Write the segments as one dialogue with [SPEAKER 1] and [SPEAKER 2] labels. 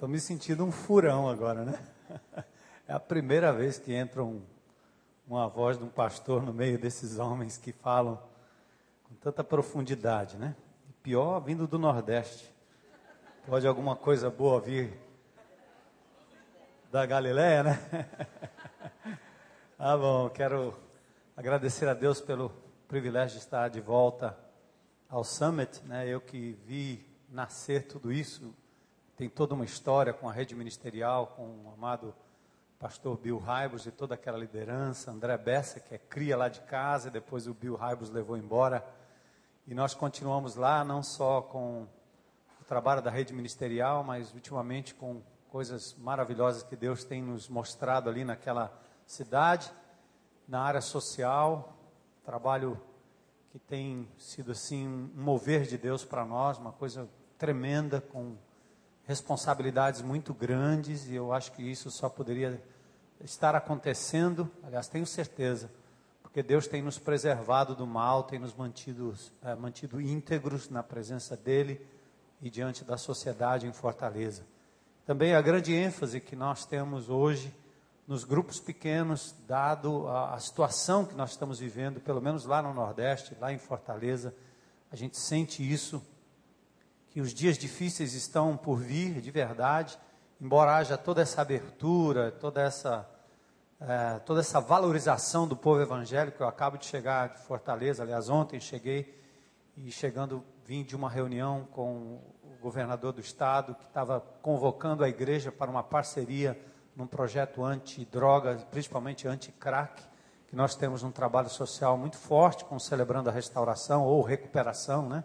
[SPEAKER 1] Estou me sentindo um furão agora, né? É a primeira vez que entra um, uma voz de um pastor no meio desses homens que falam com tanta profundidade, né? E pior vindo do Nordeste. Pode alguma coisa boa vir da Galileia, né? ah, bom, quero agradecer a Deus pelo privilégio de estar de volta ao Summit, né? Eu que vi nascer tudo isso tem toda uma história com a rede ministerial, com o amado pastor Bill Raibus e toda aquela liderança, André Bessa, que é cria lá de casa, e depois o Bill Raibus levou embora. E nós continuamos lá, não só com o trabalho da rede ministerial, mas ultimamente com coisas maravilhosas que Deus tem nos mostrado ali naquela cidade, na área social, trabalho que tem sido assim um mover de Deus para nós, uma coisa tremenda com responsabilidades muito grandes e eu acho que isso só poderia estar acontecendo, aliás, tenho certeza, porque Deus tem nos preservado do mal, tem nos mantido, é, mantido íntegros na presença dEle e diante da sociedade em Fortaleza. Também a grande ênfase que nós temos hoje nos grupos pequenos, dado a, a situação que nós estamos vivendo, pelo menos lá no Nordeste, lá em Fortaleza, a gente sente isso que os dias difíceis estão por vir de verdade, embora haja toda essa abertura, toda essa, é, toda essa valorização do povo evangélico. Eu acabo de chegar de Fortaleza, aliás, ontem cheguei e chegando vim de uma reunião com o governador do estado que estava convocando a igreja para uma parceria num projeto anti-droga, principalmente anti-crack, que nós temos um trabalho social muito forte com celebrando a restauração ou recuperação, né?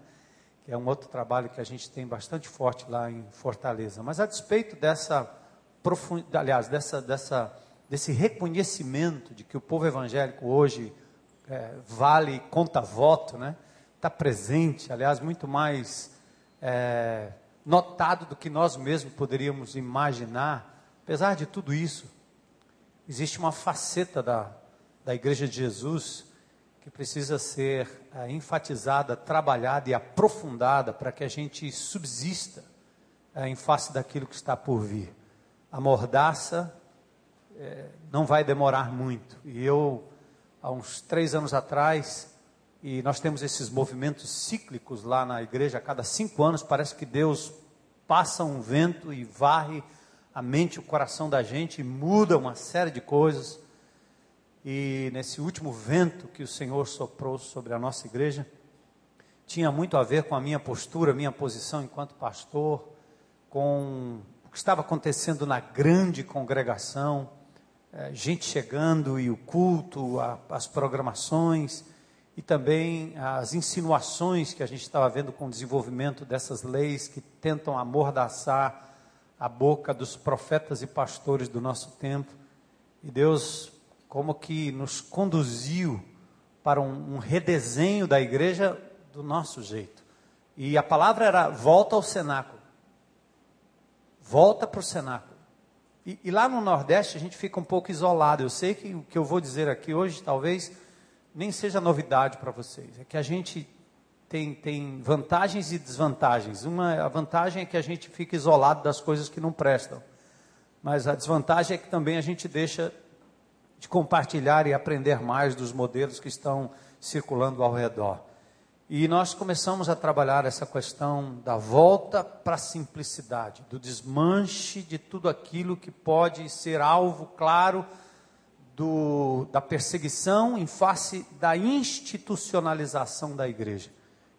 [SPEAKER 1] Que é um outro trabalho que a gente tem bastante forte lá em Fortaleza. Mas a despeito dessa profundidade, aliás, dessa, dessa, desse reconhecimento de que o povo evangélico hoje é, vale conta voto, né? Está presente, aliás, muito mais é, notado do que nós mesmos poderíamos imaginar. Apesar de tudo isso, existe uma faceta da, da Igreja de Jesus que precisa ser é, enfatizada, trabalhada e aprofundada para que a gente subsista é, em face daquilo que está por vir. A mordaça é, não vai demorar muito. E eu, há uns três anos atrás, e nós temos esses movimentos cíclicos lá na igreja, a cada cinco anos parece que Deus passa um vento e varre a mente o coração da gente e muda uma série de coisas e nesse último vento que o Senhor soprou sobre a nossa igreja, tinha muito a ver com a minha postura, minha posição enquanto pastor, com o que estava acontecendo na grande congregação, é, gente chegando e o culto, as programações e também as insinuações que a gente estava vendo com o desenvolvimento dessas leis que tentam amordaçar a boca dos profetas e pastores do nosso tempo. E Deus como que nos conduziu para um, um redesenho da igreja do nosso jeito. E a palavra era volta ao cenáculo. Volta para o cenáculo. E, e, lá no Nordeste a gente fica um pouco isolado. Eu sei que o que eu vou dizer aqui hoje talvez nem seja novidade para vocês. É que a gente tem, tem vantagens e desvantagens. Uma a vantagem é que a gente fica isolado das coisas que não prestam. Mas a desvantagem é que também a gente deixa de compartilhar e aprender mais dos modelos que estão circulando ao redor. E nós começamos a trabalhar essa questão da volta para a simplicidade, do desmanche de tudo aquilo que pode ser alvo claro do, da perseguição em face da institucionalização da igreja.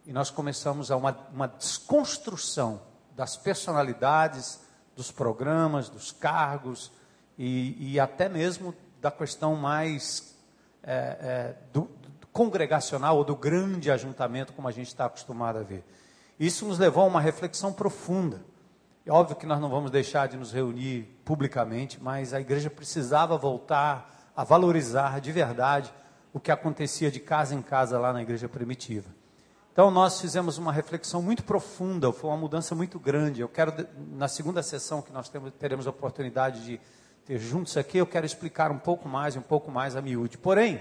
[SPEAKER 1] E nós começamos a uma, uma desconstrução das personalidades, dos programas, dos cargos e, e até mesmo da questão mais é, é, do, do congregacional ou do grande ajuntamento, como a gente está acostumado a ver. Isso nos levou a uma reflexão profunda. É óbvio que nós não vamos deixar de nos reunir publicamente, mas a igreja precisava voltar a valorizar de verdade o que acontecia de casa em casa lá na igreja primitiva. Então nós fizemos uma reflexão muito profunda, foi uma mudança muito grande. Eu quero na segunda sessão que nós temos, teremos a oportunidade de ter juntos aqui, eu quero explicar um pouco mais, um pouco mais a miúde. Porém,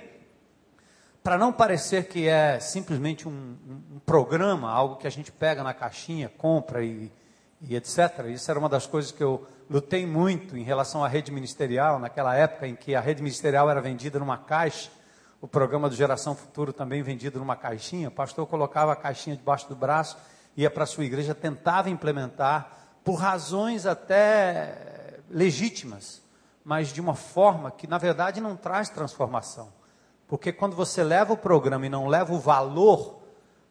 [SPEAKER 1] para não parecer que é simplesmente um, um, um, programa, algo que a gente pega na caixinha, compra e, e etc. Isso era uma das coisas que eu lutei muito em relação à rede ministerial, naquela época em que a rede ministerial era vendida numa caixa, o programa do Geração Futuro também vendido numa caixinha. O pastor colocava a caixinha debaixo do braço, ia para a sua igreja, tentava implementar, por razões até legítimas, mas de uma forma que na verdade não traz transformação. Porque quando você leva o programa e não leva o valor,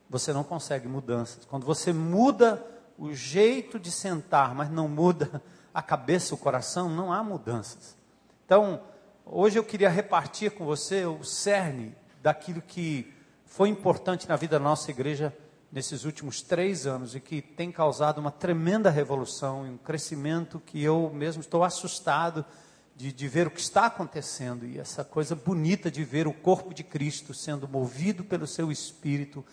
[SPEAKER 1] você não consegue mudanças. Quando você muda o jeito de sentar, mas não muda a cabeça, o coração, não há mudanças. Então, hoje eu queria repartir com você o cerne daquilo que foi importante na vida da nossa igreja nesses últimos três anos e que tem causado uma tremenda revolução e um crescimento que eu mesmo estou assustado de, de ver o que está acontecendo e essa coisa bonita de ver o corpo de Cristo sendo movido pelo seu Espírito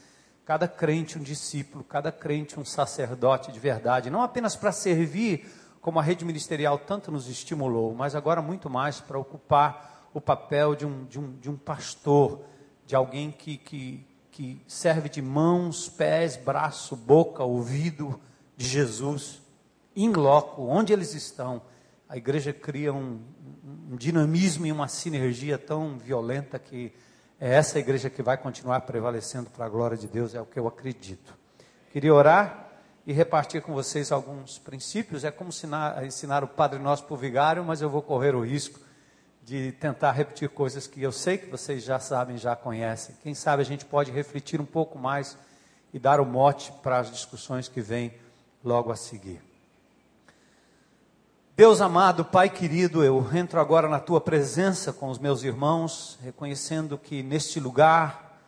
[SPEAKER 1] cada crente um discípulo, cada crente um sacerdote de verdade, não apenas para servir, como a rede ministerial tanto nos estimulou, mas agora muito mais para ocupar o papel de um, de um, de um pastor, de alguém que, que, que serve de mãos, pés, braço, boca, ouvido de Jesus, em loco, onde eles estão. A igreja cria um, um dinamismo e uma sinergia tão violenta que é essa igreja que vai continuar prevalecendo para a glória de Deus, é o que eu acredito. Queria orar e repartir com vocês alguns princípios. É como ensinar, ensinar o Padre Nosso o vigário, mas eu vou correr o risco de tentar repetir coisas que eu sei que vocês já sabem, já conhecem. Quem sabe a gente pode refletir um pouco mais e dar o mote para as discussões que vêm logo a seguir. Deus amado, Pai querido, eu entro agora na tua presença com os meus irmãos, reconhecendo que neste lugar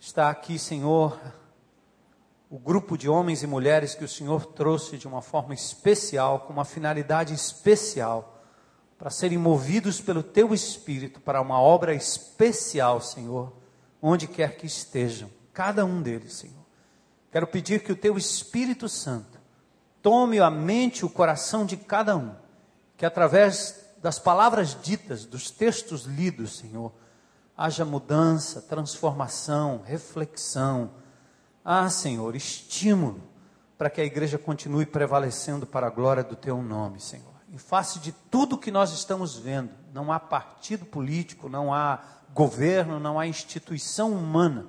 [SPEAKER 1] está aqui, Senhor, o grupo de homens e mulheres que o Senhor trouxe de uma forma especial, com uma finalidade especial, para serem movidos pelo teu espírito para uma obra especial, Senhor, onde quer que estejam, cada um deles, Senhor. Quero pedir que o teu Espírito Santo tome a mente o coração de cada um, que através das palavras ditas, dos textos lidos, Senhor, haja mudança, transformação, reflexão. Ah, Senhor, estímulo para que a igreja continue prevalecendo para a glória do teu nome, Senhor. Em face de tudo que nós estamos vendo, não há partido político, não há governo, não há instituição humana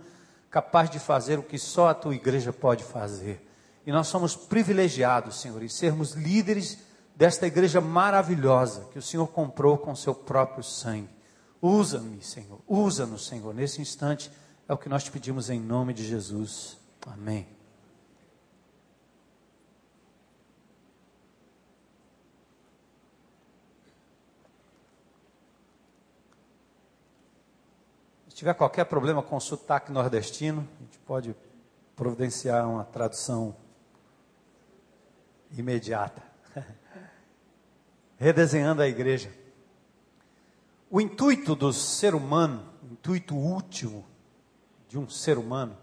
[SPEAKER 1] capaz de fazer o que só a tua igreja pode fazer. E nós somos privilegiados, Senhor, em sermos líderes desta igreja maravilhosa que o Senhor comprou com seu próprio sangue. Usa-me, Senhor, usa-nos, Senhor, nesse instante. É o que nós te pedimos em nome de Jesus. Amém. Se tiver qualquer problema com o sotaque nordestino, a gente pode providenciar uma tradução imediata. Redesenhando a igreja. O intuito do ser humano, o intuito último de um ser humano,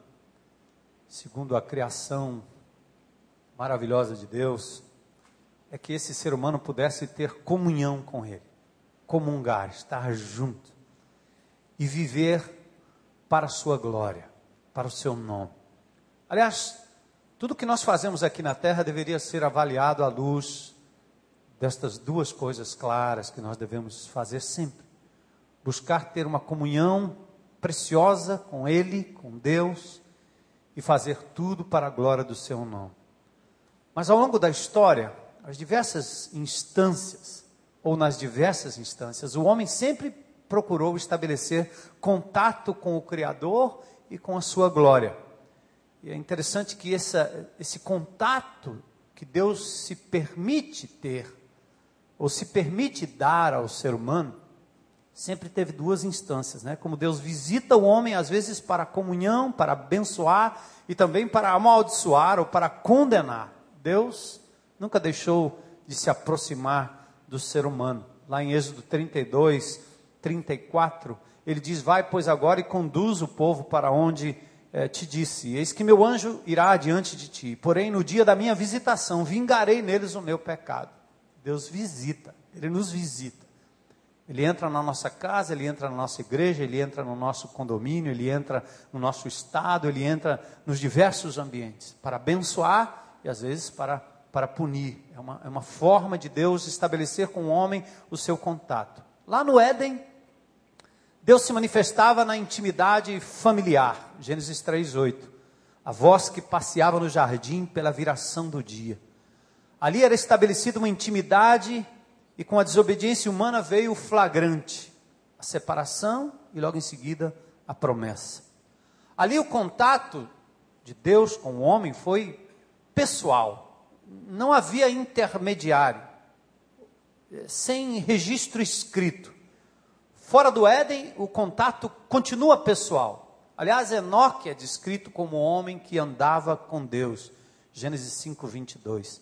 [SPEAKER 1] segundo a criação maravilhosa de Deus, é que esse ser humano pudesse ter comunhão com Ele, comungar, estar junto e viver para a Sua glória, para o Seu nome. Aliás, tudo que nós fazemos aqui na terra deveria ser avaliado à luz destas duas coisas claras que nós devemos fazer sempre: buscar ter uma comunhão preciosa com Ele, com Deus, e fazer tudo para a glória do Seu nome. Mas ao longo da história, as diversas instâncias, ou nas diversas instâncias, o homem sempre procurou estabelecer contato com o Criador e com a sua glória. E é interessante que essa, esse contato que Deus se permite ter, ou se permite dar ao ser humano, sempre teve duas instâncias, né? Como Deus visita o homem, às vezes para comunhão, para abençoar e também para amaldiçoar ou para condenar. Deus nunca deixou de se aproximar do ser humano. Lá em Êxodo 32, 34, ele diz: Vai, pois, agora e conduz o povo para onde é, te disse: Eis que meu anjo irá diante de ti, porém no dia da minha visitação vingarei neles o meu pecado. Deus visita, Ele nos visita. Ele entra na nossa casa, ele entra na nossa igreja, ele entra no nosso condomínio, ele entra no nosso estado, ele entra nos diversos ambientes para abençoar e às vezes para para punir, é uma, é uma forma de Deus estabelecer com o homem o seu contato. Lá no Éden, Deus se manifestava na intimidade familiar, Gênesis 3:8. A voz que passeava no jardim pela viração do dia. Ali era estabelecida uma intimidade e com a desobediência humana veio o flagrante, a separação e logo em seguida a promessa. Ali o contato de Deus com o homem foi pessoal não havia intermediário, sem registro escrito. Fora do Éden, o contato continua pessoal. Aliás, Enoque é descrito como homem que andava com Deus. Gênesis 5, 22.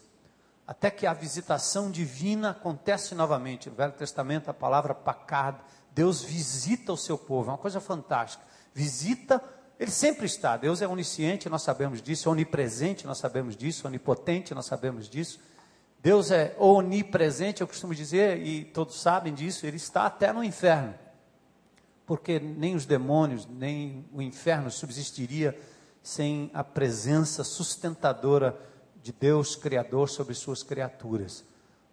[SPEAKER 1] Até que a visitação divina acontece novamente. No Velho Testamento, a palavra pacad. Deus visita o seu povo. É uma coisa fantástica. Visita ele sempre está. Deus é onisciente, nós sabemos disso. É onipresente, nós sabemos disso. Onipotente, nós sabemos disso. Deus é onipresente, eu costumo dizer, e todos sabem disso. Ele está até no inferno. Porque nem os demônios, nem o inferno subsistiria sem a presença sustentadora de Deus Criador sobre suas criaturas.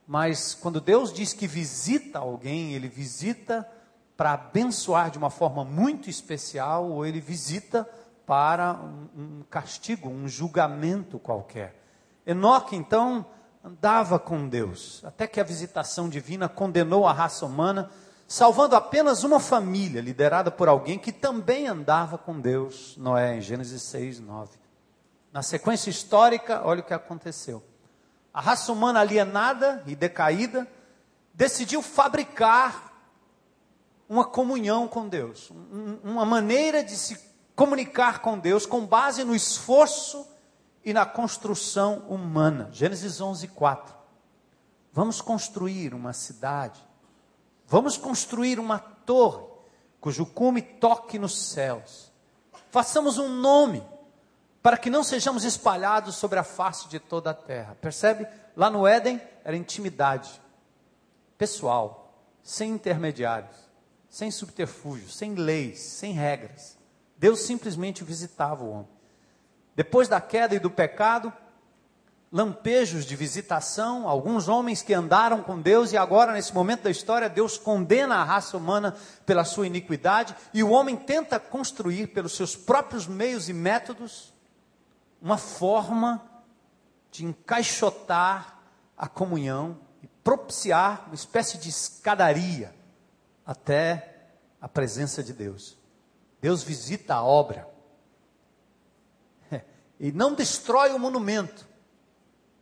[SPEAKER 1] Mas quando Deus diz que visita alguém, Ele visita para abençoar de uma forma muito especial, ou ele visita para um, um castigo, um julgamento qualquer. Enoque, então, andava com Deus, até que a visitação divina condenou a raça humana, salvando apenas uma família, liderada por alguém que também andava com Deus, Noé, em Gênesis 6, 9. Na sequência histórica, olha o que aconteceu. A raça humana alienada e decaída decidiu fabricar uma comunhão com Deus, uma maneira de se comunicar com Deus com base no esforço e na construção humana. Gênesis 11, 4. Vamos construir uma cidade, vamos construir uma torre cujo cume toque nos céus. Façamos um nome para que não sejamos espalhados sobre a face de toda a terra. Percebe? Lá no Éden era intimidade pessoal, sem intermediários sem subterfúgios, sem leis, sem regras. Deus simplesmente visitava o homem. Depois da queda e do pecado, lampejos de visitação, alguns homens que andaram com Deus e agora, nesse momento da história, Deus condena a raça humana pela sua iniquidade e o homem tenta construir, pelos seus próprios meios e métodos, uma forma de encaixotar a comunhão e propiciar uma espécie de escadaria até a presença de Deus. Deus visita a obra e não destrói o monumento,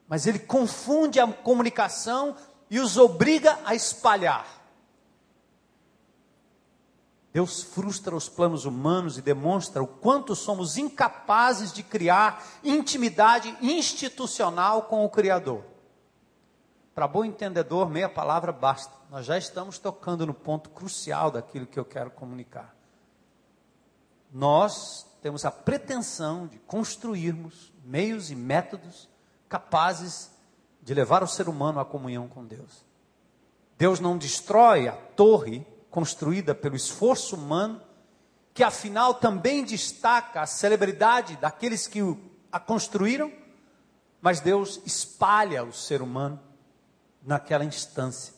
[SPEAKER 1] mas ele confunde a comunicação e os obriga a espalhar. Deus frustra os planos humanos e demonstra o quanto somos incapazes de criar intimidade institucional com o Criador. Para bom entendedor, meia palavra basta. Nós já estamos tocando no ponto crucial daquilo que eu quero comunicar. Nós temos a pretensão de construirmos meios e métodos capazes de levar o ser humano à comunhão com Deus. Deus não destrói a torre construída pelo esforço humano, que afinal também destaca a celebridade daqueles que a construíram, mas Deus espalha o ser humano naquela instância.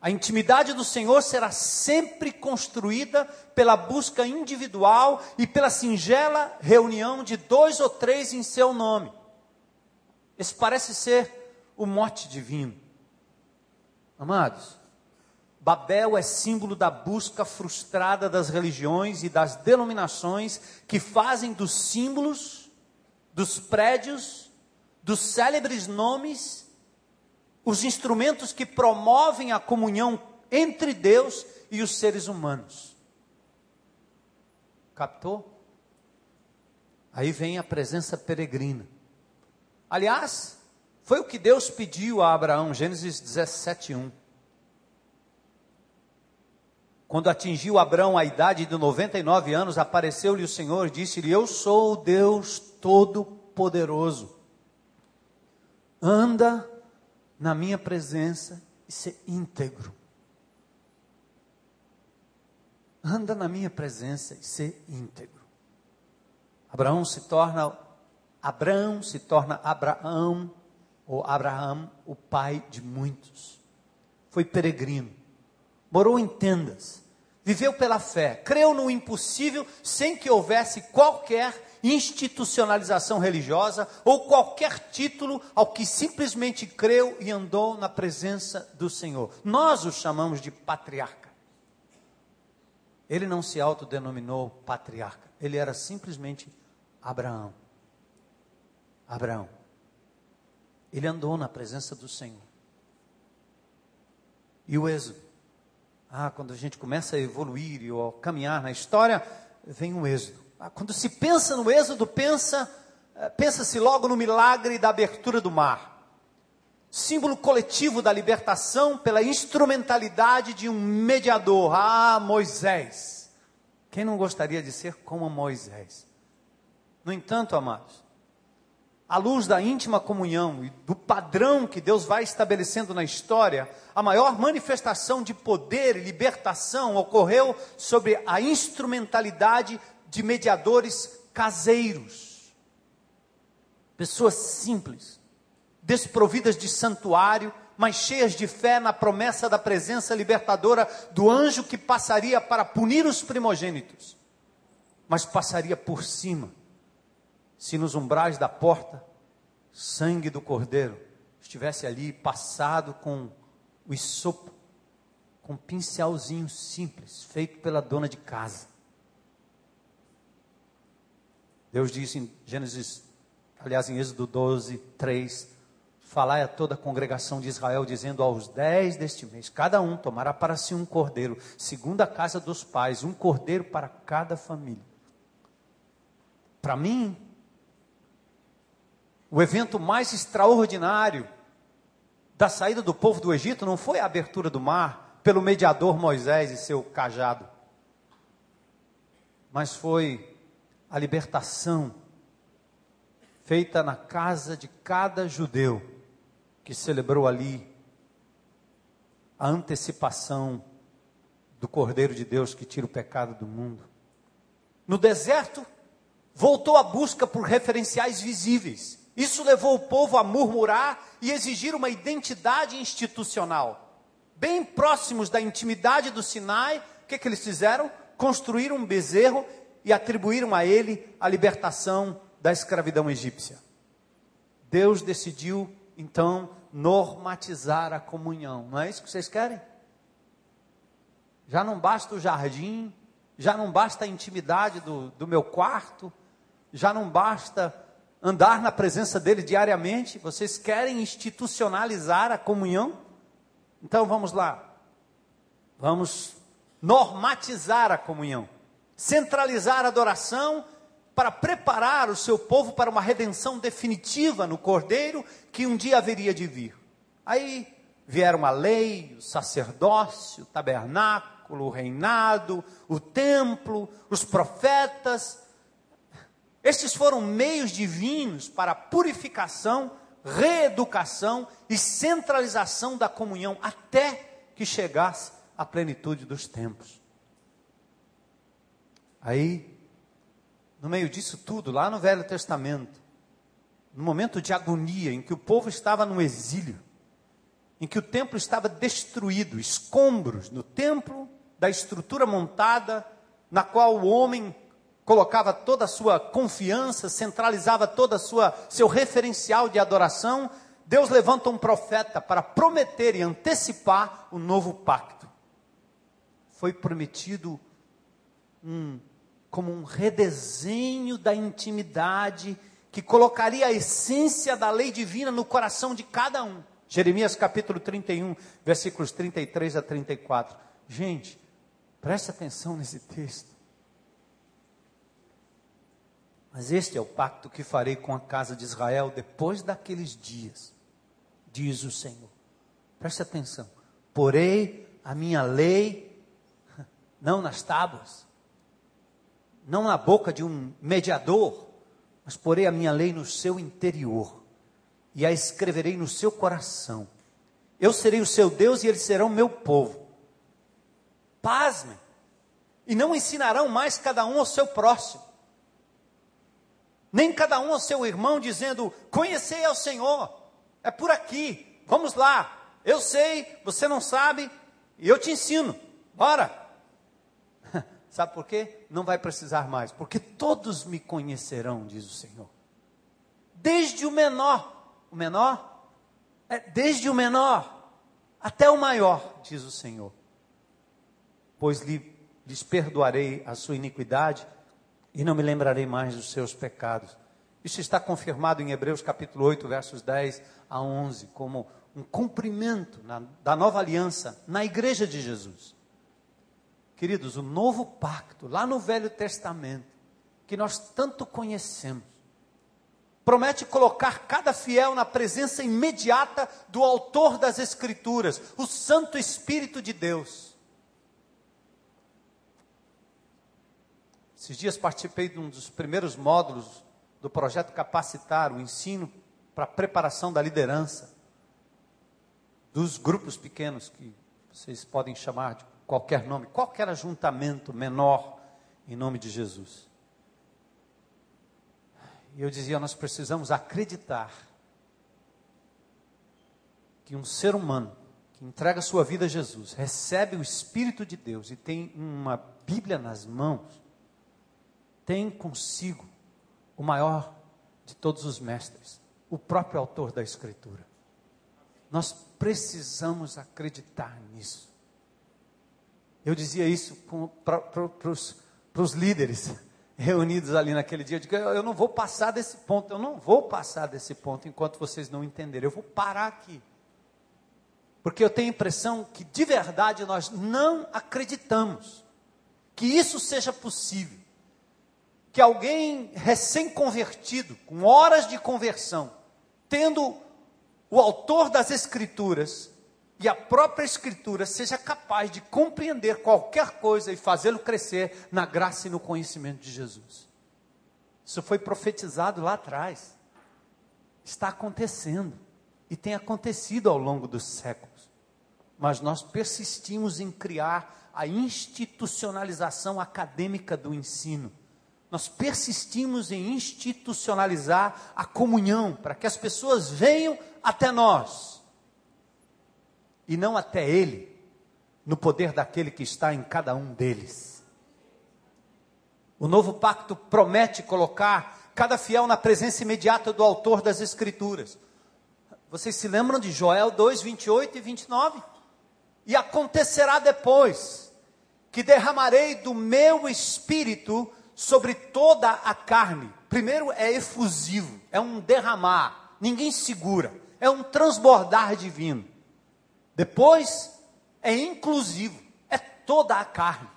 [SPEAKER 1] A intimidade do Senhor será sempre construída pela busca individual e pela singela reunião de dois ou três em seu nome. Esse parece ser o mote divino. Amados, Babel é símbolo da busca frustrada das religiões e das denominações que fazem dos símbolos, dos prédios, dos célebres nomes os instrumentos que promovem a comunhão entre Deus e os seres humanos. Captou? Aí vem a presença peregrina. Aliás, foi o que Deus pediu a Abraão, Gênesis 17, 1. Quando atingiu Abraão a idade de 99 anos, apareceu-lhe o Senhor e disse-lhe: Eu sou o Deus Todo-Poderoso. Anda na minha presença e ser íntegro. Anda na minha presença e ser íntegro. Abraão se torna Abraão se torna Abraão ou Abraão, o pai de muitos. Foi peregrino, morou em tendas, viveu pela fé, creu no impossível sem que houvesse qualquer institucionalização religiosa ou qualquer título ao que simplesmente creu e andou na presença do Senhor. Nós o chamamos de patriarca. Ele não se autodenominou patriarca, ele era simplesmente Abraão. Abraão. Ele andou na presença do Senhor. E o êxodo? Ah, quando a gente começa a evoluir e a caminhar na história, vem o êxodo. Ah, quando se pensa no êxodo, pensa, eh, pensa-se logo no milagre da abertura do mar. Símbolo coletivo da libertação pela instrumentalidade de um mediador. Ah, Moisés. Quem não gostaria de ser como Moisés? No entanto, amados, à luz da íntima comunhão e do padrão que Deus vai estabelecendo na história, a maior manifestação de poder e libertação ocorreu sobre a instrumentalidade de mediadores caseiros. Pessoas simples, desprovidas de santuário, mas cheias de fé na promessa da presença libertadora do anjo que passaria para punir os primogênitos, mas passaria por cima se nos umbrais da porta, sangue do cordeiro estivesse ali passado com o isopo, com um pincelzinho simples, feito pela dona de casa. Deus disse em Gênesis, aliás, em Êxodo 12, 3, falai a toda a congregação de Israel, dizendo aos dez deste mês, cada um tomará para si um cordeiro, segundo a casa dos pais, um cordeiro para cada família. Para mim, o evento mais extraordinário da saída do povo do Egito não foi a abertura do mar pelo mediador Moisés e seu cajado, mas foi a libertação feita na casa de cada judeu que celebrou ali a antecipação do Cordeiro de Deus que tira o pecado do mundo. No deserto, voltou a busca por referenciais visíveis. Isso levou o povo a murmurar e exigir uma identidade institucional. Bem próximos da intimidade do Sinai, o que, que eles fizeram? Construíram um bezerro e atribuíram a ele a libertação da escravidão egípcia. Deus decidiu, então, normatizar a comunhão. Não é isso que vocês querem? Já não basta o jardim, já não basta a intimidade do, do meu quarto, já não basta andar na presença dele diariamente? Vocês querem institucionalizar a comunhão? Então vamos lá. Vamos normatizar a comunhão, centralizar a adoração para preparar o seu povo para uma redenção definitiva no Cordeiro que um dia haveria de vir. Aí vieram a lei, o sacerdócio, o tabernáculo, o reinado, o templo, os profetas, estes foram meios divinos para purificação, reeducação e centralização da comunhão até que chegasse a plenitude dos tempos. Aí, no meio disso tudo, lá no Velho Testamento, no momento de agonia em que o povo estava no exílio, em que o templo estava destruído, escombros no templo, da estrutura montada, na qual o homem colocava toda a sua confiança, centralizava toda a sua seu referencial de adoração, Deus levanta um profeta para prometer e antecipar o novo pacto. Foi prometido um como um redesenho da intimidade que colocaria a essência da lei divina no coração de cada um. Jeremias capítulo 31, versículos 33 a 34. Gente, preste atenção nesse texto. Mas este é o pacto que farei com a casa de Israel depois daqueles dias, diz o Senhor. Preste atenção. Porei a minha lei, não nas tábuas, não na boca de um mediador, mas porei a minha lei no seu interior e a escreverei no seu coração. Eu serei o seu Deus e eles serão meu povo. Pasmem. E não ensinarão mais cada um ao seu próximo nem cada um ao seu irmão, dizendo: Conhecei ao Senhor, É por aqui. Vamos lá. Eu sei, você não sabe, e eu te ensino. Bora. Sabe por quê? Não vai precisar mais, porque todos me conhecerão, diz o Senhor. Desde o menor, o menor é desde o menor até o maior, diz o Senhor. Pois lhe, lhes perdoarei a sua iniquidade e não me lembrarei mais dos seus pecados. Isso está confirmado em Hebreus capítulo 8, versos 10 a 11, como um cumprimento na, da nova aliança na igreja de Jesus. Queridos, o novo pacto, lá no Velho Testamento, que nós tanto conhecemos, promete colocar cada fiel na presença imediata do Autor das Escrituras, o Santo Espírito de Deus. Esses dias participei de um dos primeiros módulos do projeto Capacitar, o ensino para a preparação da liderança dos grupos pequenos que vocês podem chamar de qualquer nome, qualquer ajuntamento menor em nome de Jesus. E eu dizia, nós precisamos acreditar que um ser humano que entrega sua vida a Jesus, recebe o Espírito de Deus e tem uma Bíblia nas mãos, tem consigo o maior de todos os mestres, o próprio autor da Escritura. Nós precisamos acreditar nisso. Eu dizia isso para os líderes reunidos ali naquele dia. Eu digo, eu não vou passar desse ponto, eu não vou passar desse ponto enquanto vocês não entenderem. Eu vou parar aqui. Porque eu tenho a impressão que de verdade nós não acreditamos que isso seja possível. Que alguém recém-convertido, com horas de conversão, tendo o autor das Escrituras e a própria Escritura seja capaz de compreender qualquer coisa e fazê-lo crescer na graça e no conhecimento de Jesus. Isso foi profetizado lá atrás. Está acontecendo e tem acontecido ao longo dos séculos. Mas nós persistimos em criar a institucionalização acadêmica do ensino. Nós persistimos em institucionalizar a comunhão para que as pessoas venham até nós e não até ele, no poder daquele que está em cada um deles. O novo pacto promete colocar cada fiel na presença imediata do autor das Escrituras. Vocês se lembram de Joel 2, 28 e 29? E acontecerá depois que derramarei do meu espírito sobre toda a carne. Primeiro é efusivo, é um derramar, ninguém segura, é um transbordar divino. Depois é inclusivo, é toda a carne.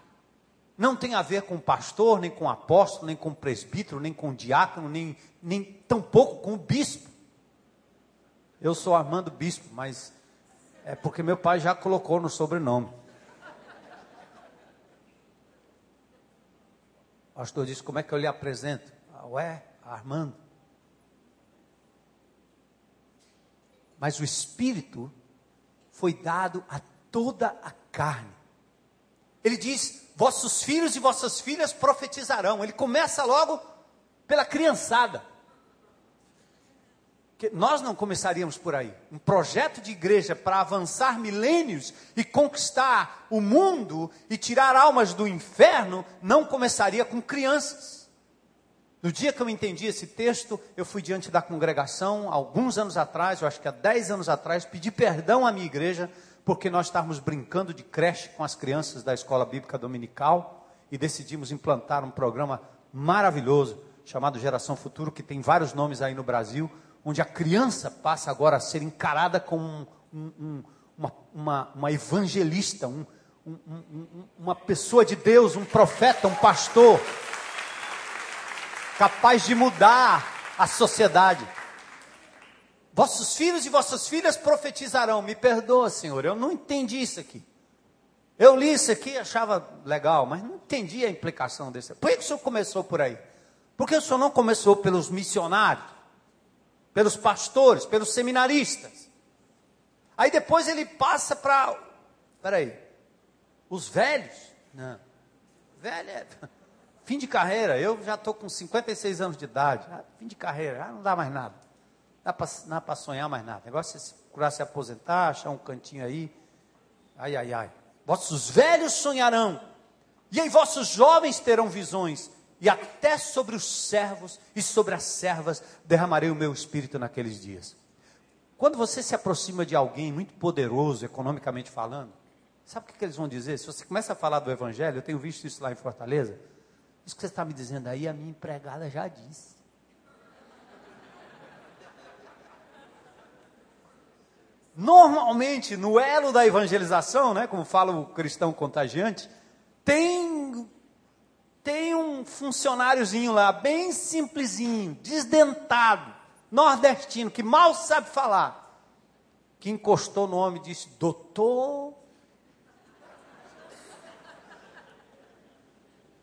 [SPEAKER 1] Não tem a ver com pastor, nem com apóstolo, nem com presbítero, nem com diácono, nem, nem tampouco com o bispo. Eu sou Armando Bispo, mas é porque meu pai já colocou no sobrenome. O pastor disse: Como é que eu lhe apresento? Ah, ué, Armando. Mas o Espírito foi dado a toda a carne. Ele diz: vossos filhos e vossas filhas profetizarão. Ele começa logo pela criançada. Que nós não começaríamos por aí. Um projeto de igreja para avançar milênios e conquistar o mundo e tirar almas do inferno não começaria com crianças. No dia que eu entendi esse texto, eu fui diante da congregação, alguns anos atrás, eu acho que há 10 anos atrás, pedi perdão à minha igreja, porque nós estávamos brincando de creche com as crianças da escola bíblica dominical e decidimos implantar um programa maravilhoso chamado Geração Futuro, que tem vários nomes aí no Brasil, onde a criança passa agora a ser encarada como um, um, uma, uma, uma, evangelista, um, uma pessoa de Deus, um profeta, um pastor capaz de mudar a sociedade. Vossos filhos e vossas filhas profetizarão. Me perdoa, Senhor, eu não entendi isso aqui. Eu li isso aqui e achava legal, mas não entendi a implicação desse. Por que, o Senhor começou por aí? Por que o Senhor não começou pelos missionários, pelos pastores, pelos seminaristas? Aí depois ele passa para. Peraí, os velhos? Não. Velho é. Fim de carreira, eu já estou com 56 anos de idade. Ah, fim de carreira, ah, não dá mais nada. Não dá para sonhar mais nada. O negócio é procurar se aposentar, achar um cantinho aí. Ai, ai, ai. Vossos velhos sonharão, e em vossos jovens terão visões, e até sobre os servos e sobre as servas derramarei o meu espírito naqueles dias. Quando você se aproxima de alguém muito poderoso, economicamente falando, sabe o que, que eles vão dizer? Se você começa a falar do Evangelho, eu tenho visto isso lá em Fortaleza, isso que você está me dizendo aí, a minha empregada já disse. Normalmente, no elo da evangelização, né, como fala o cristão contagiante, tem tem um funcionáriozinho lá, bem simplesinho, desdentado, nordestino, que mal sabe falar, que encostou no homem e disse: Doutor.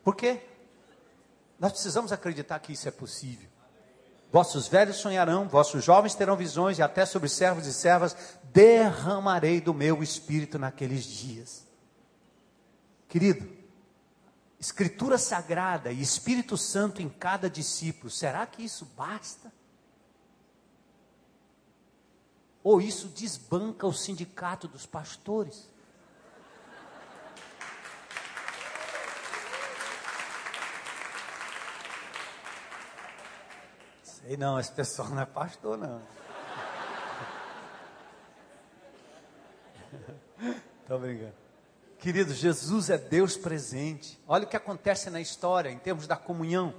[SPEAKER 1] Por quê? Nós precisamos acreditar que isso é possível. Vossos velhos sonharão, vossos jovens terão visões, e até sobre servos e servas derramarei do meu espírito naqueles dias. Querido, Escritura Sagrada e Espírito Santo em cada discípulo, será que isso basta? Ou isso desbanca o sindicato dos pastores? Sei não, esse pessoal não é pastor, não. Estou brincando. Queridos, Jesus é Deus presente. Olha o que acontece na história em termos da comunhão.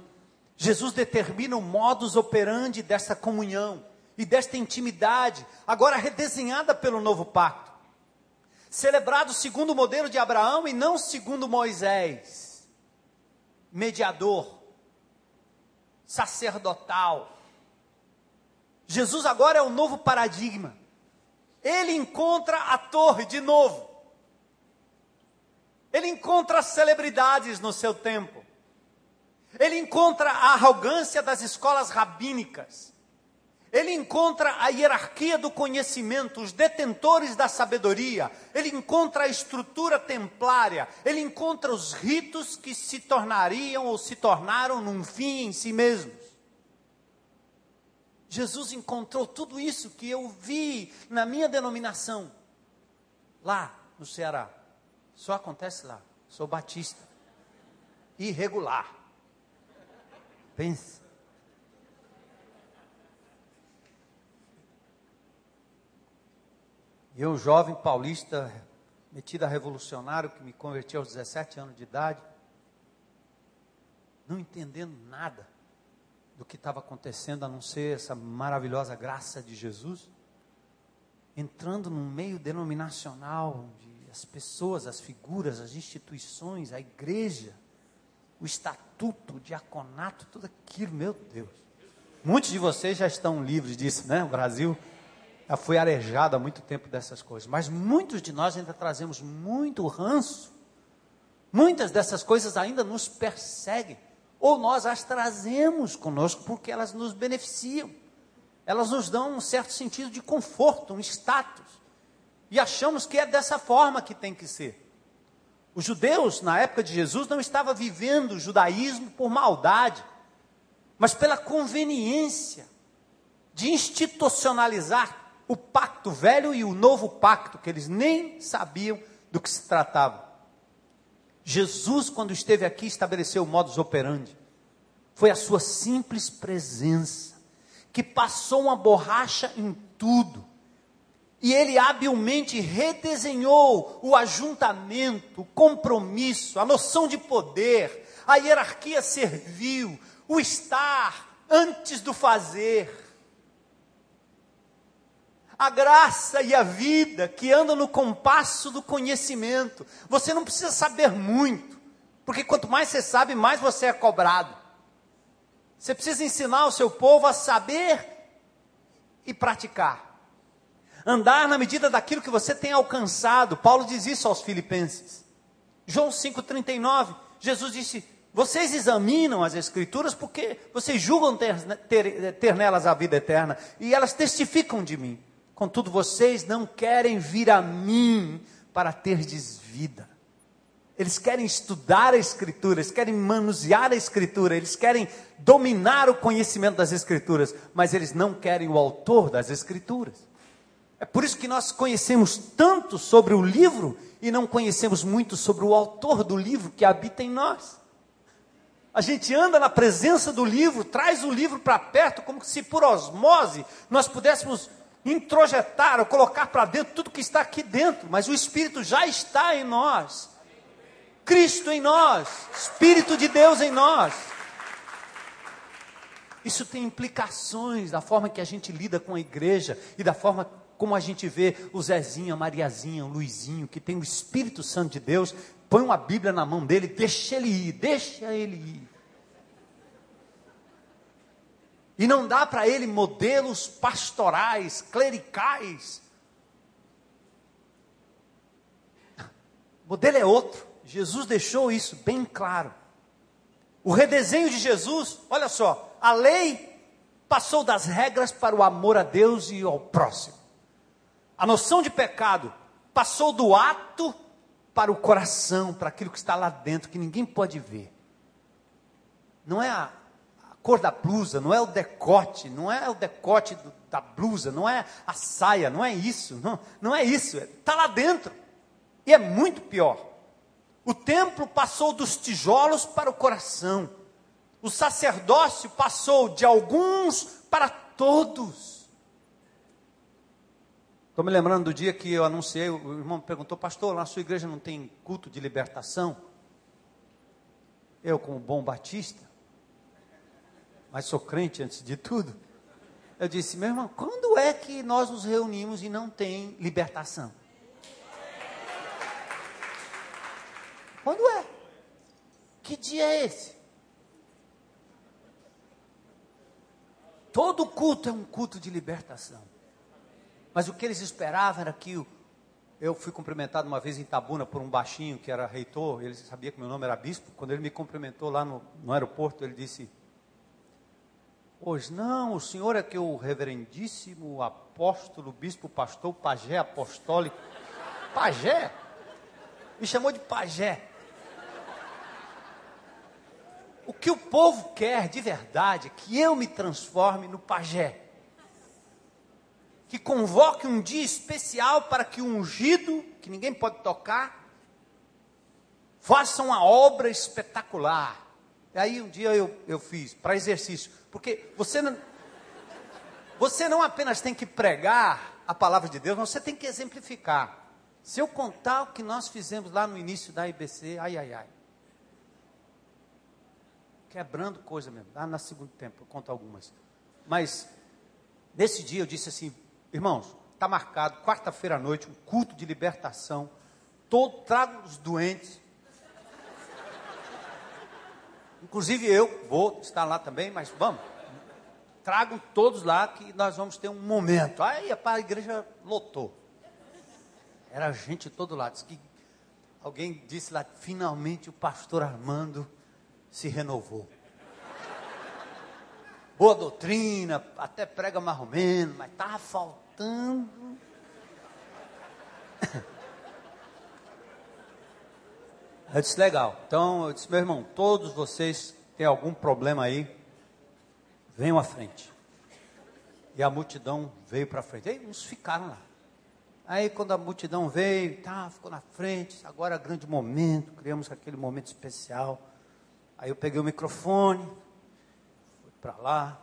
[SPEAKER 1] Jesus determina o modus operandi dessa comunhão e desta intimidade, agora redesenhada pelo novo pacto. Celebrado segundo o modelo de Abraão e não segundo Moisés, mediador, sacerdotal. Jesus agora é o novo paradigma. Ele encontra a torre de novo ele encontra celebridades no seu tempo. Ele encontra a arrogância das escolas rabínicas. Ele encontra a hierarquia do conhecimento, os detentores da sabedoria. Ele encontra a estrutura templária. Ele encontra os ritos que se tornariam ou se tornaram num fim em si mesmos. Jesus encontrou tudo isso que eu vi na minha denominação, lá no Ceará. Só acontece lá. Sou batista. Irregular. Pense. Eu, jovem paulista, metido a revolucionário, que me converti aos 17 anos de idade, não entendendo nada do que estava acontecendo, a não ser essa maravilhosa graça de Jesus, entrando num meio denominacional de as pessoas, as figuras, as instituições, a igreja, o estatuto, o diaconato, tudo aquilo, meu Deus. Muitos de vocês já estão livres disso, né? O Brasil já foi arejado há muito tempo dessas coisas, mas muitos de nós ainda trazemos muito ranço. Muitas dessas coisas ainda nos perseguem, ou nós as trazemos conosco porque elas nos beneficiam. Elas nos dão um certo sentido de conforto, um status e achamos que é dessa forma que tem que ser. Os judeus, na época de Jesus, não estavam vivendo o judaísmo por maldade, mas pela conveniência de institucionalizar o pacto velho e o novo pacto, que eles nem sabiam do que se tratava. Jesus, quando esteve aqui, estabeleceu o modus operandi. Foi a sua simples presença que passou uma borracha em tudo e ele habilmente redesenhou o ajuntamento, o compromisso, a noção de poder, a hierarquia servil, o estar antes do fazer. A graça e a vida que andam no compasso do conhecimento. Você não precisa saber muito, porque quanto mais você sabe, mais você é cobrado. Você precisa ensinar o seu povo a saber e praticar. Andar na medida daquilo que você tem alcançado. Paulo diz isso aos Filipenses. João 5,39, Jesus disse: Vocês examinam as Escrituras porque vocês julgam ter, ter, ter nelas a vida eterna e elas testificam de mim. Contudo, vocês não querem vir a mim para terdes vida. Eles querem estudar a Escritura, eles querem manusear a Escritura, eles querem dominar o conhecimento das Escrituras, mas eles não querem o autor das Escrituras. É por isso que nós conhecemos tanto sobre o livro e não conhecemos muito sobre o autor do livro que habita em nós. A gente anda na presença do livro, traz o livro para perto, como se por osmose nós pudéssemos introjetar ou colocar para dentro tudo que está aqui dentro, mas o Espírito já está em nós. Cristo em nós, Espírito de Deus em nós. Isso tem implicações da forma que a gente lida com a igreja e da forma como a gente vê o Zezinho, a Mariazinha, o Luizinho, que tem o Espírito Santo de Deus, põe uma Bíblia na mão dele, deixa ele ir, deixa ele ir. E não dá para ele modelos pastorais, clericais. O modelo é outro. Jesus deixou isso bem claro. O redesenho de Jesus, olha só, a lei passou das regras para o amor a Deus e ao próximo. A noção de pecado passou do ato para o coração, para aquilo que está lá dentro, que ninguém pode ver. Não é a, cor da blusa, não é o decote, não é o decote do, da blusa, não é a saia, não é isso, não, não é isso, está lá dentro. E é muito pior. O templo passou dos tijolos para o coração. O sacerdócio passou de alguns para todos. Estou me lembrando do dia que eu anunciei, o irmão me perguntou, pastor, na sua igreja não tem culto de libertação? Eu, como bom batista, mas sou crente antes de tudo, eu disse, meu irmão, quando é que nós nos reunimos e não tem libertação? Quando é? Que dia é esse? Todo culto é um culto de libertação. Mas o que eles esperavam era que eu fui cumprimentado uma vez em Tabuna por um baixinho que era reitor, ele sabia que meu nome era bispo. Quando ele me cumprimentou lá no, no aeroporto, ele disse: Pois não, o senhor é que o reverendíssimo apóstolo, bispo, pastor, pajé apostólico. Pajé? Me chamou de pajé. O que o povo quer de verdade é que eu me transforme no pajé. Que convoque um dia especial para que o ungido, que ninguém pode tocar, faça uma obra espetacular. E aí um dia eu, eu fiz, para exercício. Porque você não, você não apenas tem que pregar a palavra de Deus, você tem que exemplificar. Se eu contar o que nós fizemos lá no início da IBC, ai, ai, ai quebrando coisa mesmo. Lá no segundo tempo, eu conto algumas. Mas, nesse dia eu disse assim, irmãos, está marcado, quarta-feira à noite, um culto de libertação. Todo, trago os doentes. Inclusive eu vou estar lá também, mas vamos. Tragam todos lá que nós vamos ter um momento. Aí a igreja lotou. Era gente todo lado. que alguém disse lá, finalmente o pastor Armando se renovou. Boa doutrina, até prega mais ou menos, mas estava faltando. Eu disse, legal. Então, eu disse, meu irmão, todos vocês têm algum problema aí, venham à frente. E a multidão veio para frente. Aí uns ficaram lá. Aí quando a multidão veio, tá, ficou na frente, agora é grande momento, criamos aquele momento especial. Aí eu peguei o microfone, fui para lá,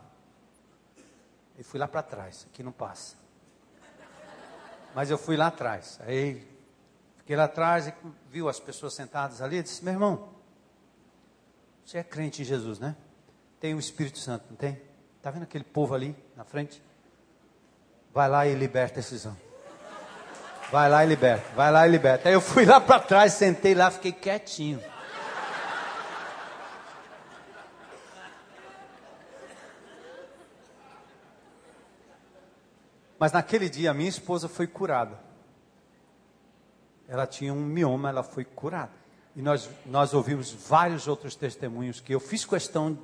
[SPEAKER 1] e fui lá para trás, aqui não passa. Mas eu fui lá atrás. Aí fiquei lá atrás viu as pessoas sentadas ali e disse: Meu irmão, você é crente em Jesus, né? Tem o Espírito Santo, não tem? Está vendo aquele povo ali na frente? Vai lá e liberta esses homens. Vai lá e liberta, vai lá e liberta. Aí eu fui lá para trás, sentei lá, fiquei quietinho. Mas naquele dia, a minha esposa foi curada. Ela tinha um mioma, ela foi curada. E nós, nós ouvimos vários outros testemunhos que eu fiz questão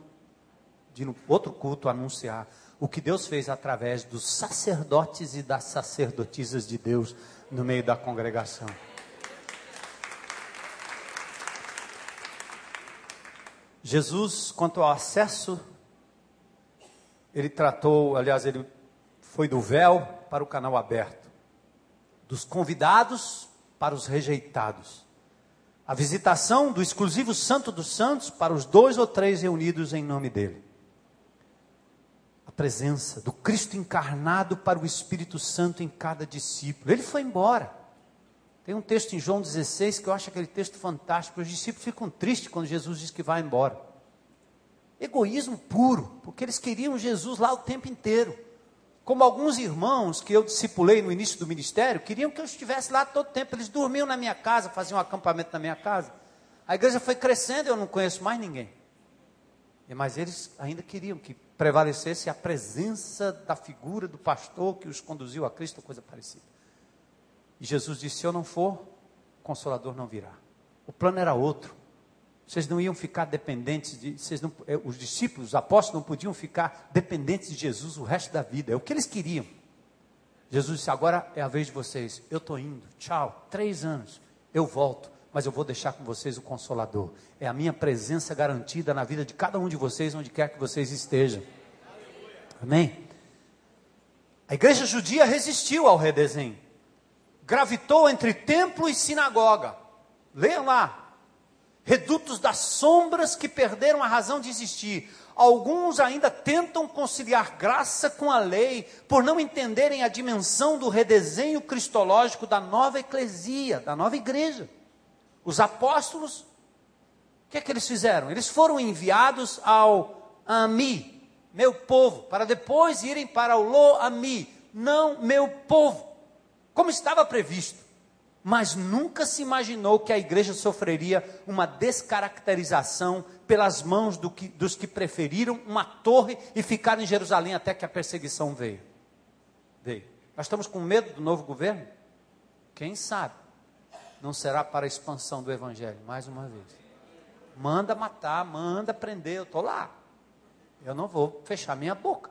[SPEAKER 1] de, no outro culto, anunciar o que Deus fez através dos sacerdotes e das sacerdotisas de Deus no meio da congregação. Jesus, quanto ao acesso, ele tratou, aliás, ele foi do véu para o canal aberto, dos convidados para os rejeitados, a visitação do exclusivo Santo dos Santos para os dois ou três reunidos em nome dele, a presença do Cristo encarnado para o Espírito Santo em cada discípulo. Ele foi embora. Tem um texto em João 16 que eu acho aquele texto fantástico. Os discípulos ficam tristes quando Jesus diz que vai embora. Egoísmo puro, porque eles queriam Jesus lá o tempo inteiro. Como alguns irmãos que eu discipulei no início do ministério, queriam que eu estivesse lá todo tempo. Eles dormiam na minha casa, faziam um acampamento na minha casa. A igreja foi crescendo, eu não conheço mais ninguém. Mas eles ainda queriam que prevalecesse a presença da figura do pastor que os conduziu a Cristo, coisa parecida. E Jesus disse: Se eu não for, o consolador não virá. O plano era outro. Vocês não iam ficar dependentes de. Vocês não, eh, os discípulos, os apóstolos, não podiam ficar dependentes de Jesus o resto da vida. É o que eles queriam. Jesus disse: Agora é a vez de vocês. Eu estou indo. Tchau. Três anos. Eu volto. Mas eu vou deixar com vocês o Consolador. É a minha presença garantida na vida de cada um de vocês, onde quer que vocês estejam. Amém? A igreja judia resistiu ao redesenho gravitou entre templo e sinagoga. Leiam lá. Redutos das sombras que perderam a razão de existir. Alguns ainda tentam conciliar graça com a lei, por não entenderem a dimensão do redesenho cristológico da nova eclesia, da nova igreja. Os apóstolos, o que é que eles fizeram? Eles foram enviados ao Ami, meu povo, para depois irem para o Lo-Ami, não meu povo como estava previsto. Mas nunca se imaginou que a igreja sofreria uma descaracterização pelas mãos do que, dos que preferiram uma torre e ficaram em Jerusalém até que a perseguição veio. Veio. Nós estamos com medo do novo governo? Quem sabe? Não será para a expansão do evangelho, mais uma vez. Manda matar, manda prender, eu estou lá. Eu não vou fechar minha boca.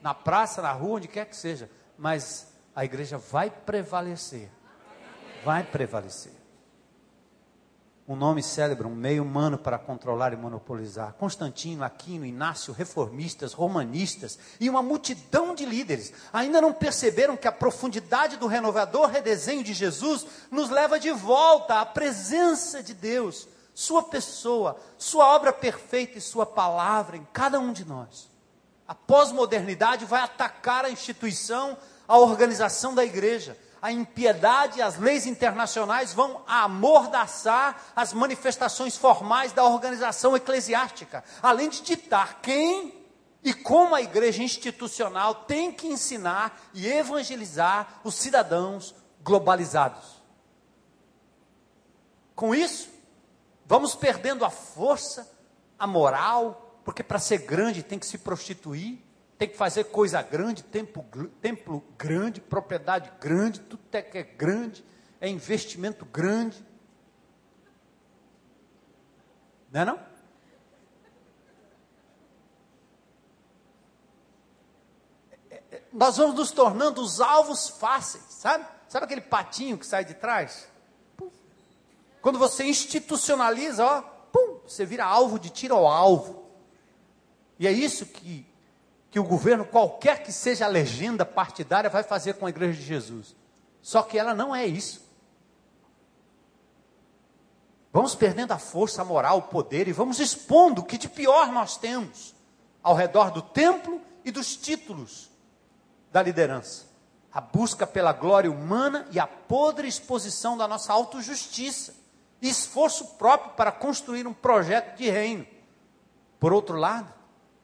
[SPEAKER 1] Na praça, na rua, onde quer que seja. Mas a igreja vai prevalecer. Vai prevalecer. Um nome célebre, um meio humano para controlar e monopolizar. Constantino, Aquino, Inácio, reformistas, romanistas e uma multidão de líderes ainda não perceberam que a profundidade do renovador redesenho de Jesus nos leva de volta à presença de Deus, Sua pessoa, Sua obra perfeita e Sua palavra em cada um de nós. A pós-modernidade vai atacar a instituição a organização da igreja. A impiedade e as leis internacionais vão amordaçar as manifestações formais da organização eclesiástica, além de ditar quem e como a igreja institucional tem que ensinar e evangelizar os cidadãos globalizados. Com isso, vamos perdendo a força, a moral, porque para ser grande tem que se prostituir, tem que fazer coisa grande, templo, templo grande, propriedade grande, tudo é que é grande, é investimento grande. Não é não? É, é, nós vamos nos tornando os alvos fáceis, sabe? Sabe aquele patinho que sai de trás? Quando você institucionaliza, ó, pum, você vira alvo de tiro ao alvo. E é isso que que o governo, qualquer que seja a legenda partidária, vai fazer com a igreja de Jesus. Só que ela não é isso. Vamos perdendo a força, a moral, o poder e vamos expondo o que de pior nós temos ao redor do templo e dos títulos da liderança. A busca pela glória humana e a podre exposição da nossa autojustiça e esforço próprio para construir um projeto de reino. Por outro lado,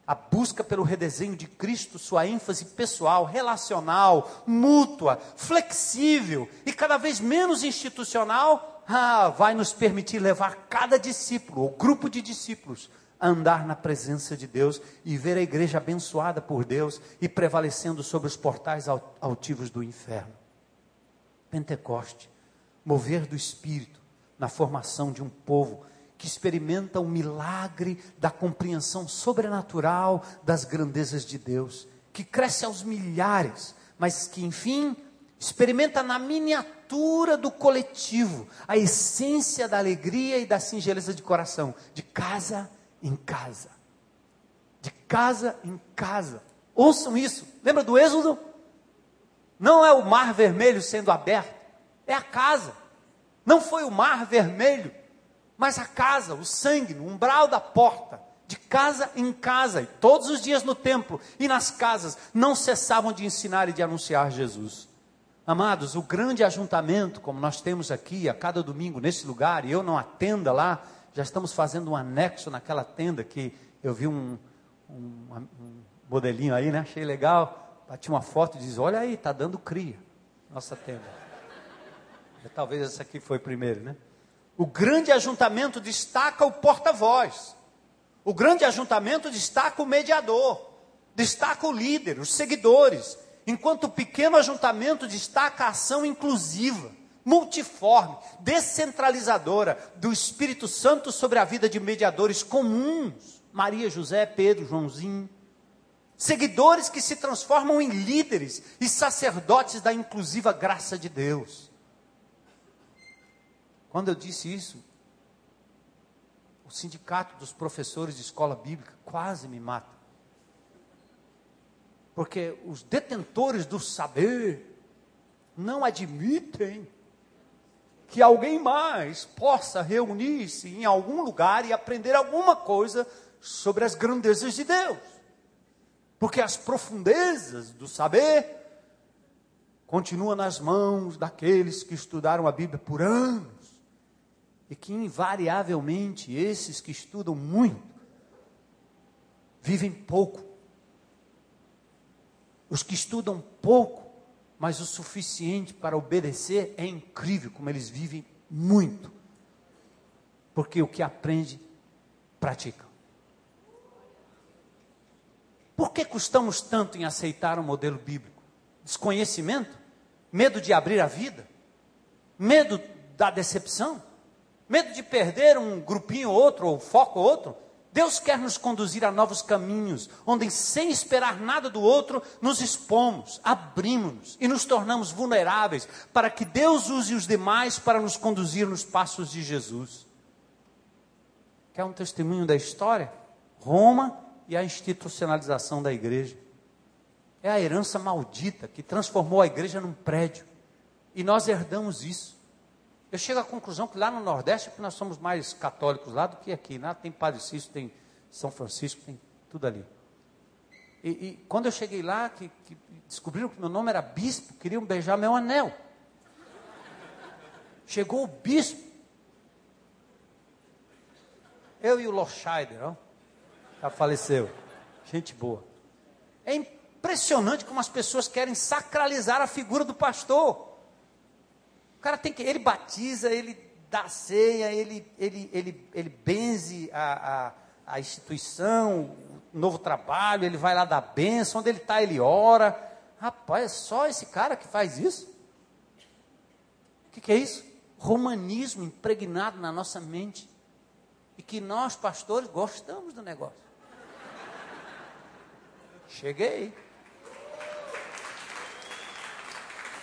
[SPEAKER 1] a busca pelo redesenho de Cristo, sua ênfase pessoal, relacional, mútua, flexível e cada vez menos institucional, ah, vai nos permitir levar cada discípulo ou grupo de discípulos a andar na presença de Deus e ver a igreja abençoada por Deus e prevalecendo sobre os portais altivos do inferno. Pentecoste, mover do Espírito na formação de um povo que experimenta o milagre da compreensão sobrenatural das grandezas de Deus, que cresce aos milhares, mas que, enfim, experimenta na miniatura do coletivo a essência da alegria e da singeleza de coração, de casa em casa. De casa em casa. Ouçam isso. Lembra do Êxodo? Não é o mar vermelho sendo aberto, é a casa. Não foi o mar vermelho, mas a casa, o sangue, no umbral da porta, de casa em casa, e todos os dias no templo e nas casas, não cessavam de ensinar e de anunciar Jesus. Amados, o grande ajuntamento, como nós temos aqui a cada domingo nesse lugar, e eu não atenda lá, já estamos fazendo um anexo naquela tenda que eu vi um, um, um modelinho aí, né? Achei legal. Bati uma foto e diz: Olha aí, está dando cria, nossa tenda. Talvez essa aqui foi primeiro, né? O grande ajuntamento destaca o porta-voz. O grande ajuntamento destaca o mediador, destaca o líder, os seguidores, enquanto o pequeno ajuntamento destaca a ação inclusiva, multiforme, descentralizadora do Espírito Santo sobre a vida de mediadores comuns, Maria, José, Pedro, Joãozinho. Seguidores que se transformam em líderes e sacerdotes da inclusiva graça de Deus. Quando eu disse isso, o sindicato dos professores de escola bíblica quase me mata. Porque os detentores do saber não admitem que alguém mais possa reunir-se em algum lugar e aprender alguma coisa sobre as grandezas de Deus. Porque as profundezas do saber continuam nas mãos daqueles que estudaram a Bíblia por anos e que invariavelmente esses que estudam muito vivem pouco. Os que estudam pouco, mas o suficiente para obedecer, é incrível como eles vivem muito. Porque o que aprende, pratica. Por que custamos tanto em aceitar o um modelo bíblico? Desconhecimento? Medo de abrir a vida? Medo da decepção? Medo de perder um grupinho ou outro, ou foco ou outro. Deus quer nos conduzir a novos caminhos, onde sem esperar nada do outro, nos expomos, abrimos-nos e nos tornamos vulneráveis, para que Deus use os demais para nos conduzir nos passos de Jesus. Quer um testemunho da história? Roma e a institucionalização da igreja. É a herança maldita que transformou a igreja num prédio. E nós herdamos isso. Eu chego à conclusão que lá no Nordeste nós somos mais católicos lá do que aqui. Né? Tem Padre Cício, tem São Francisco, tem tudo ali. E, e quando eu cheguei lá, que, que, descobriram que meu nome era bispo, queriam beijar meu anel. Chegou o bispo. Eu e o Loscheider, ó, já faleceu. Gente boa. É impressionante como as pessoas querem sacralizar a figura do pastor. O cara tem que, ele batiza, ele dá ceia, ele, ele, ele, ele benze a, a, a instituição, o novo trabalho, ele vai lá dar bênção, onde ele está, ele ora. Rapaz, é só esse cara que faz isso? O que, que é isso? Romanismo impregnado na nossa mente. E que nós, pastores, gostamos do negócio. Cheguei.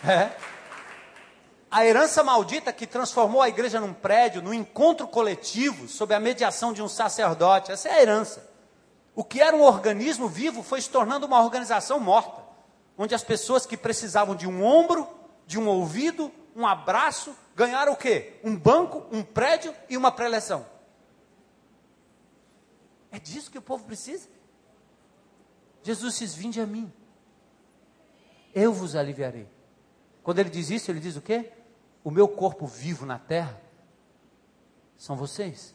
[SPEAKER 1] É a herança maldita que transformou a igreja num prédio, num encontro coletivo, sob a mediação de um sacerdote. Essa é a herança. O que era um organismo vivo foi se tornando uma organização morta, onde as pessoas que precisavam de um ombro, de um ouvido, um abraço, ganharam o quê? Um banco, um prédio e uma preleção. É disso que o povo precisa. Jesus diz: Vinde a mim, eu vos aliviarei. Quando ele diz isso, ele diz o quê? O meu corpo vivo na terra são vocês.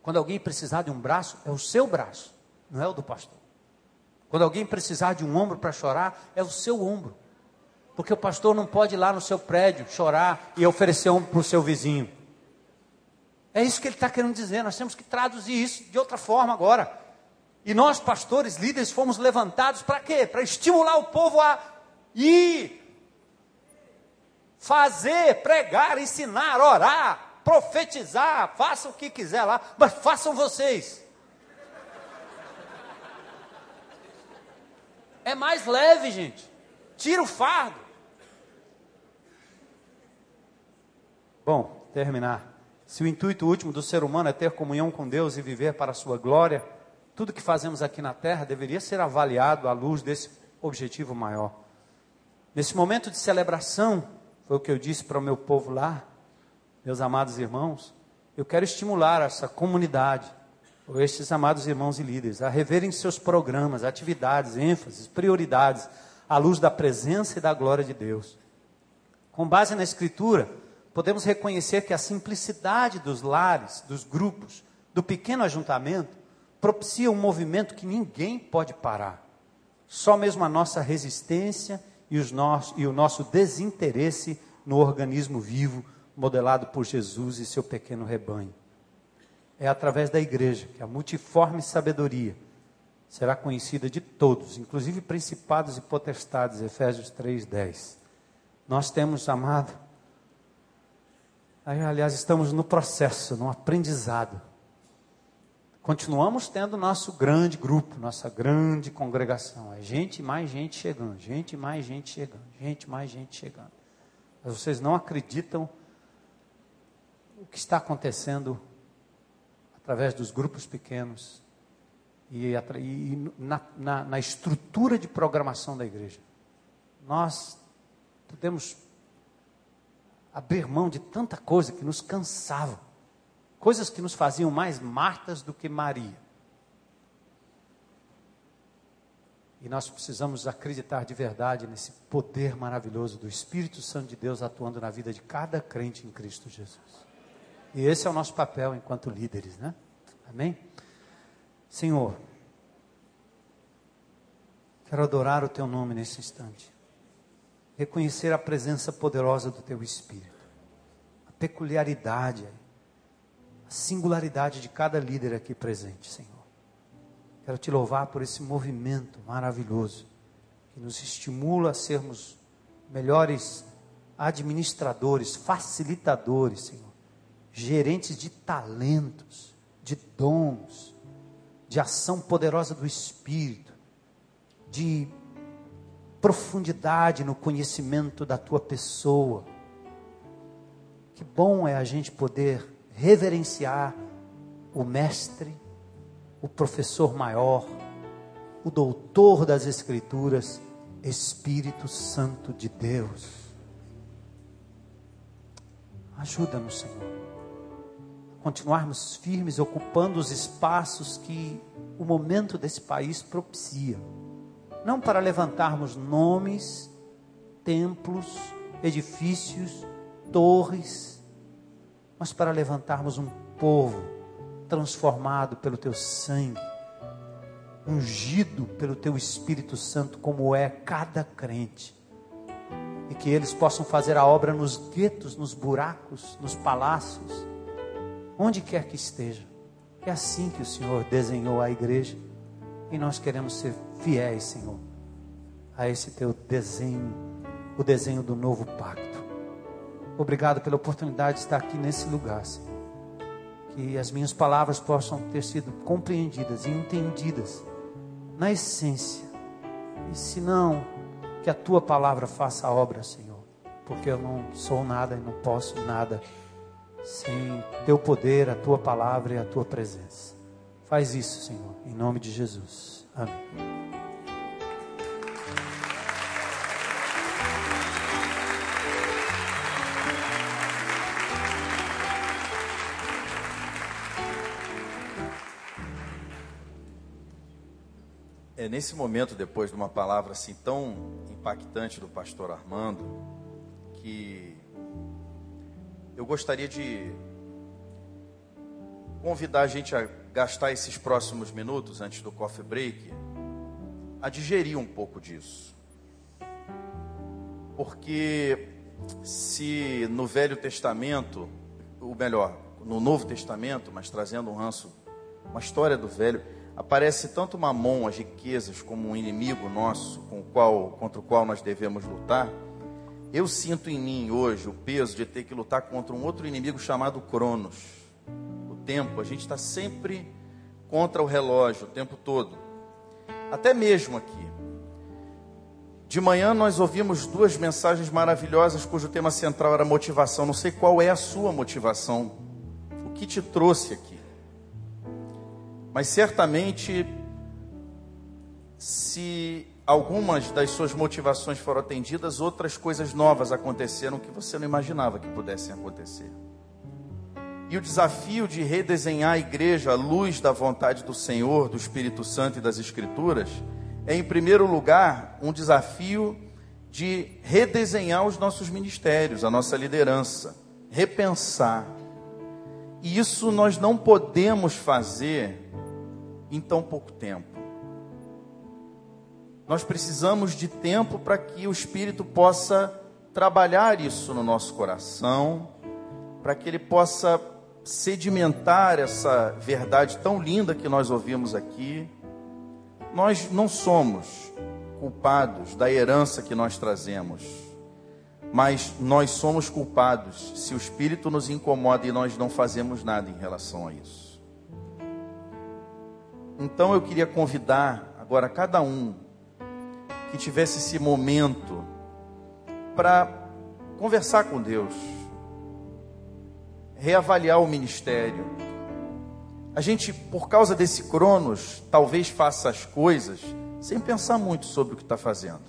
[SPEAKER 1] Quando alguém precisar de um braço, é o seu braço, não é o do pastor. Quando alguém precisar de um ombro para chorar, é o seu ombro. Porque o pastor não pode ir lá no seu prédio chorar e oferecer um para o seu vizinho. É isso que ele está querendo dizer. Nós temos que traduzir isso de outra forma agora. E nós, pastores, líderes, fomos levantados para quê? Para estimular o povo a ir fazer, pregar, ensinar, orar, profetizar, façam o que quiser lá, mas façam vocês. É mais leve, gente. Tira o fardo. Bom, terminar. Se o intuito último do ser humano é ter comunhão com Deus e viver para a sua glória, tudo que fazemos aqui na terra deveria ser avaliado à luz desse objetivo maior. Nesse momento de celebração, foi o que eu disse para o meu povo lá, meus amados irmãos, eu quero estimular essa comunidade, ou estes amados irmãos e líderes, a reverem seus programas, atividades, ênfases, prioridades, à luz da presença e da glória de Deus. Com base na Escritura, podemos reconhecer que a simplicidade dos lares, dos grupos, do pequeno ajuntamento, propicia um movimento que ninguém pode parar. Só mesmo a nossa resistência e, os nosso, e o nosso desinteresse no organismo vivo modelado por Jesus e seu pequeno rebanho. É através da igreja que a multiforme sabedoria será conhecida de todos, inclusive principados e potestades, Efésios 3:10. Nós temos amado aliás, estamos no processo, no aprendizado. Continuamos tendo nosso grande grupo, nossa grande congregação. É gente mais gente chegando, gente mais gente chegando, gente mais gente chegando. Mas vocês não acreditam o que está acontecendo através dos grupos pequenos e, e na, na, na estrutura de programação da igreja. Nós podemos abrir mão de tanta coisa que nos cansava, coisas que nos faziam mais Martas do que Maria. E nós precisamos acreditar de verdade nesse poder maravilhoso do Espírito Santo de Deus atuando na vida de cada crente em Cristo Jesus. E esse é o nosso papel enquanto líderes, né? Amém? Senhor, quero adorar o Teu nome nesse instante reconhecer a presença poderosa do Teu Espírito, a peculiaridade, singularidade de cada líder aqui presente, Senhor. Quero te louvar por esse movimento maravilhoso que nos estimula a sermos melhores administradores, facilitadores, Senhor, gerentes de talentos, de dons, de ação poderosa do Espírito, de profundidade no conhecimento da tua pessoa. Que bom é a gente poder reverenciar o mestre, o professor maior, o doutor das Escrituras, Espírito Santo de Deus. Ajuda-nos, Senhor, a continuarmos firmes, ocupando os espaços que o momento desse país propicia não para levantarmos nomes, templos, edifícios, torres, mas para levantarmos um povo transformado pelo teu sangue, ungido pelo teu Espírito Santo, como é cada crente. E que eles possam fazer a obra nos guetos, nos buracos, nos palácios, onde quer que esteja. É assim que o Senhor desenhou a igreja. E nós queremos ser fiéis, Senhor, a esse teu desenho, o desenho do novo pacto. Obrigado pela oportunidade de estar aqui nesse lugar, Senhor. Que as minhas palavras possam ter sido compreendidas e entendidas na essência. E se não, que a tua palavra faça a obra, Senhor. Porque eu não sou nada e não posso nada sem teu poder, a tua palavra e a tua presença. Faz isso, Senhor, em nome de Jesus. Amém.
[SPEAKER 2] É nesse momento, depois de uma palavra assim tão impactante do pastor Armando, que eu gostaria de convidar a gente a gastar esses próximos minutos antes do coffee break a digerir um pouco disso. Porque se no Velho Testamento, ou melhor, no Novo Testamento, mas trazendo um ranço, uma história do Velho, aparece tanto Mamon, as riquezas, como um inimigo nosso com o qual, contra o qual nós devemos lutar, eu sinto em mim hoje o peso de ter que lutar contra um outro inimigo chamado Cronos. O tempo, a gente está sempre contra o relógio o tempo todo. Até mesmo aqui. De manhã nós ouvimos duas mensagens maravilhosas cujo tema central era motivação. Não sei qual é a sua motivação que te trouxe aqui. Mas certamente, se algumas das suas motivações foram atendidas, outras coisas novas aconteceram que você não imaginava que pudessem acontecer. E o desafio de redesenhar a igreja à luz da vontade do Senhor, do Espírito Santo e das Escrituras, é, em primeiro lugar, um desafio de redesenhar os nossos ministérios, a nossa liderança, repensar. E isso nós não podemos fazer em tão pouco tempo. Nós precisamos de tempo para que o Espírito possa trabalhar isso no nosso coração, para que ele possa sedimentar essa verdade tão linda que nós ouvimos aqui. Nós não somos culpados da herança que nós trazemos, mas nós somos culpados se o Espírito nos incomoda e nós não fazemos nada em relação a isso. Então eu queria convidar agora cada um que tivesse esse momento para conversar com Deus, reavaliar o ministério. A gente, por causa desse Cronos, talvez faça as coisas sem pensar muito sobre o que está fazendo.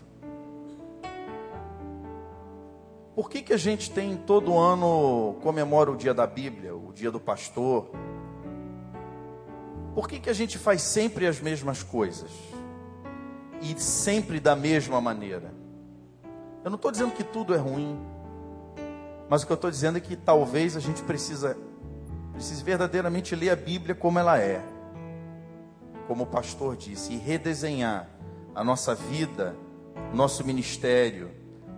[SPEAKER 2] Por que, que a gente tem todo ano comemora o dia da Bíblia, o dia do pastor? Por que, que a gente faz sempre as mesmas coisas? E sempre da mesma maneira? Eu não estou dizendo que tudo é ruim, mas o que eu estou dizendo é que talvez a gente precisa, precise verdadeiramente ler a Bíblia como ela é, como o pastor disse, e redesenhar a nossa vida, nosso ministério,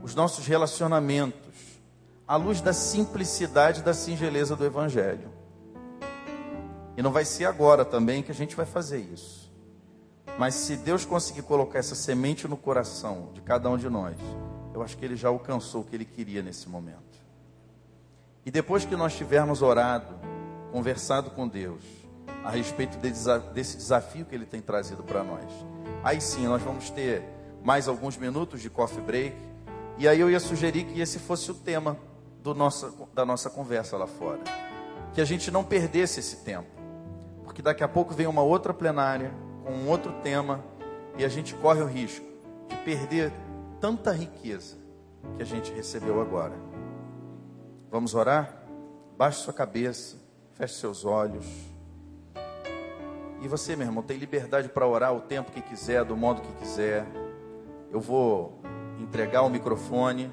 [SPEAKER 2] os nossos relacionamentos, à luz da simplicidade e da singeleza do Evangelho. E não vai ser agora também que a gente vai fazer isso. Mas se Deus conseguir colocar essa semente no coração de cada um de nós, eu acho que ele já alcançou o que ele queria nesse momento. E depois que nós tivermos orado, conversado com Deus a respeito desse desafio que ele tem trazido para nós, aí sim nós vamos ter mais alguns minutos de coffee break. E aí eu ia sugerir que esse fosse o tema da nossa conversa lá fora. Que a gente não perdesse esse tempo porque daqui a pouco vem uma outra plenária com um outro tema e a gente corre o risco de perder tanta riqueza que a gente recebeu agora. Vamos orar? Baixe sua cabeça, feche seus olhos. E você, meu irmão, tem liberdade para orar o tempo que quiser, do modo que quiser. Eu vou entregar o microfone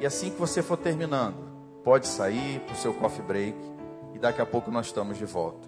[SPEAKER 2] e assim que você for terminando, pode sair para o seu coffee break e daqui a pouco nós estamos de volta.